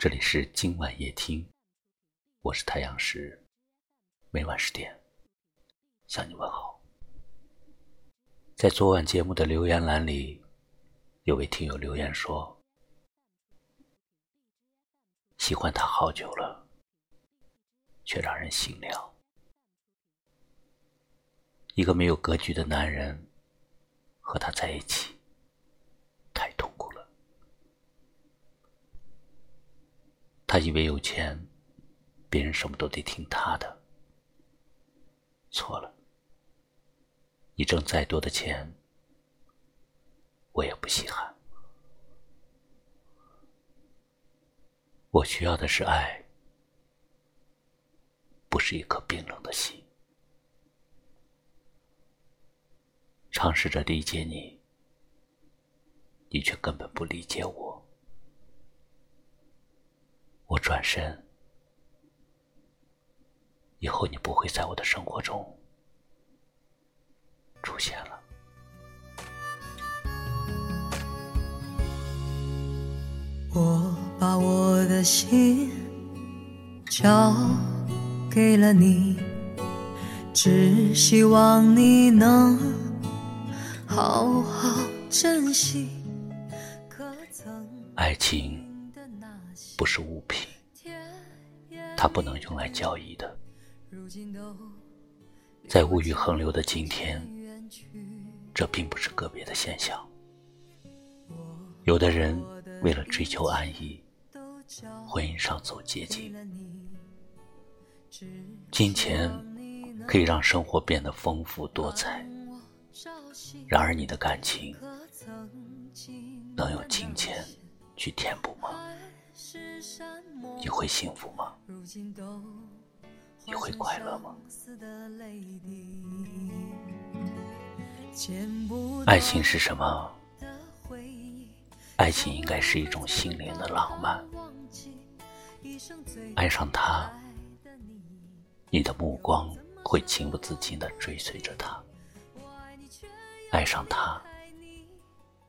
这里是今晚夜听，我是太阳石，每晚十点向你问好。在昨晚节目的留言栏里，有位听友留言说：“喜欢他好久了，却让人心凉。一个没有格局的男人，和他在一起。”他以为有钱，别人什么都得听他的。错了，你挣再多的钱，我也不稀罕。我需要的是爱，不是一颗冰冷的心。尝试着理解你，你却根本不理解我。我转身，以后你不会在我的生活中出现了。我把我的心交给了你，只希望你能好好珍惜。爱情。不是物品，它不能用来交易的。在物欲横流的今天，这并不是个别的现象。有的人为了追求安逸，婚姻上走捷径。金钱可以让生活变得丰富多彩，然而你的感情能用金钱去填补？你会幸福吗？你会快乐吗？爱情是什么？爱情应该是一种心灵的浪漫。爱上他，你的目光会情不自禁地追随着他；爱上他，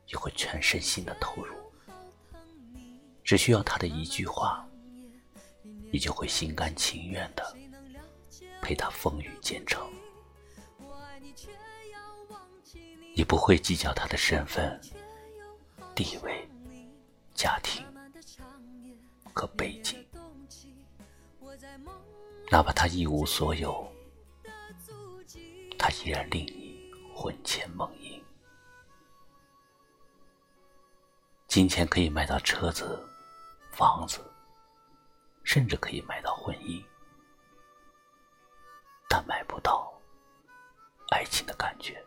你会全身心的投入。只需要他的一句话，你就会心甘情愿的陪他风雨兼程。你不会计较他的身份、地位、家庭和背景，哪怕他一无所有，他依然令你魂牵梦萦。金钱可以买到车子。房子，甚至可以买到婚姻，但买不到爱情的感觉。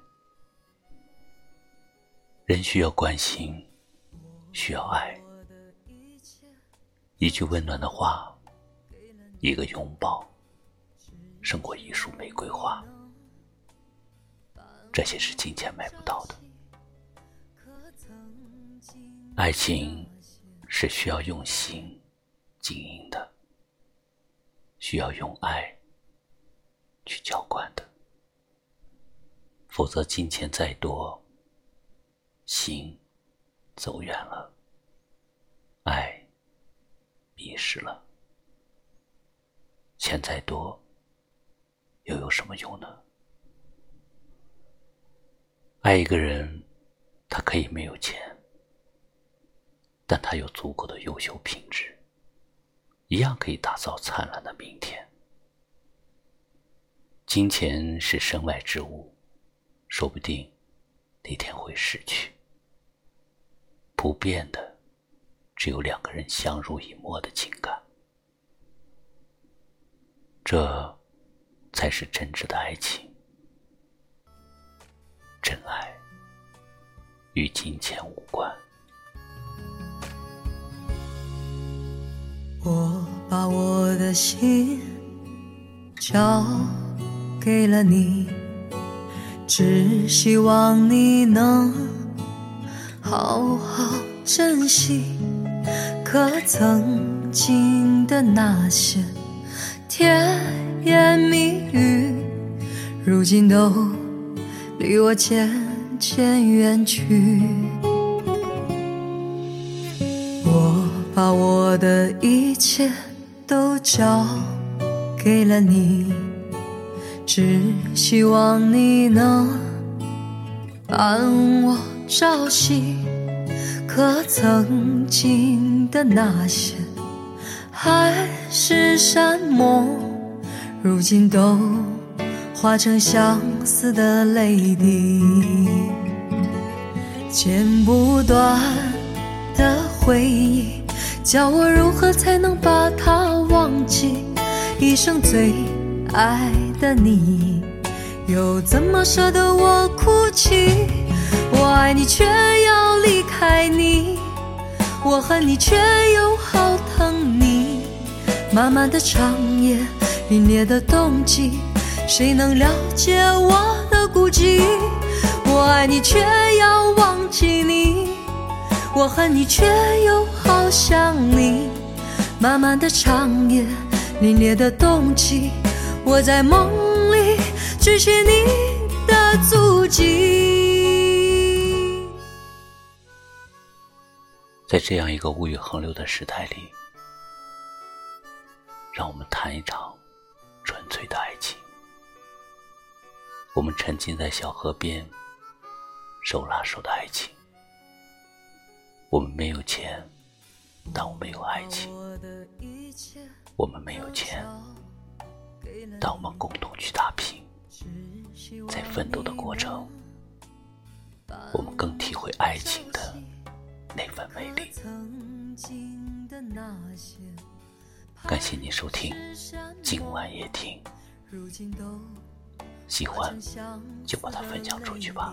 人需要关心，需要爱，一句温暖的话，一个拥抱，胜过一束玫瑰花。这些是金钱买不到的，爱情。是需要用心经营的，需要用爱去浇灌的，否则金钱再多，心走远了，爱迷失了，钱再多又有什么用呢？爱一个人，他可以没有钱。但他有足够的优秀品质，一样可以打造灿烂的明天。金钱是身外之物，说不定哪天会失去。不变的，只有两个人相濡以沫的情感，这才是真挚的爱情。真爱与金钱无关。把我的心交给了你，只希望你能好好珍惜。可曾经的那些甜言蜜语，如今都离我渐渐远去。我把我的一切都交给了你，只希望你能伴我朝夕。可曾经的那些海誓山盟，如今都化成相思的泪滴。剪不断的回忆，叫我如何才能把它忘记？一生最爱的你，又怎么舍得我哭泣？我爱你，却要离开你；我恨你，却又好疼你。漫漫的长夜，凛冽的冬季，谁能了解我的孤寂？我爱你，却要忘记你；我恨你，却又好想你。漫漫的长夜，凛冽的冬季，我在梦里追寻你的足迹。在这样一个物欲横流的时代里，让我们谈一场纯粹的爱情。我们沉浸在小河边。手拉手的爱情，我们没有钱，但我们有爱情；我们没有钱，但我们共同去打拼，在奋斗的过程，我们更体会爱情的那份美丽。感谢你收听今晚夜听，喜欢就把它分享出去吧。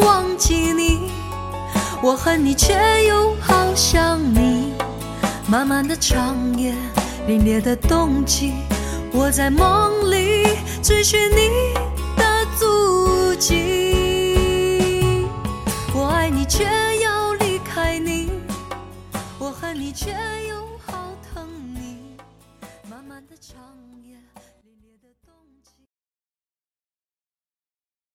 忘记你；我恨你，却又好想你。漫漫的长夜，凛冽的冬季，我在梦里追寻你的足迹。我爱你，却要离开你；我恨你，却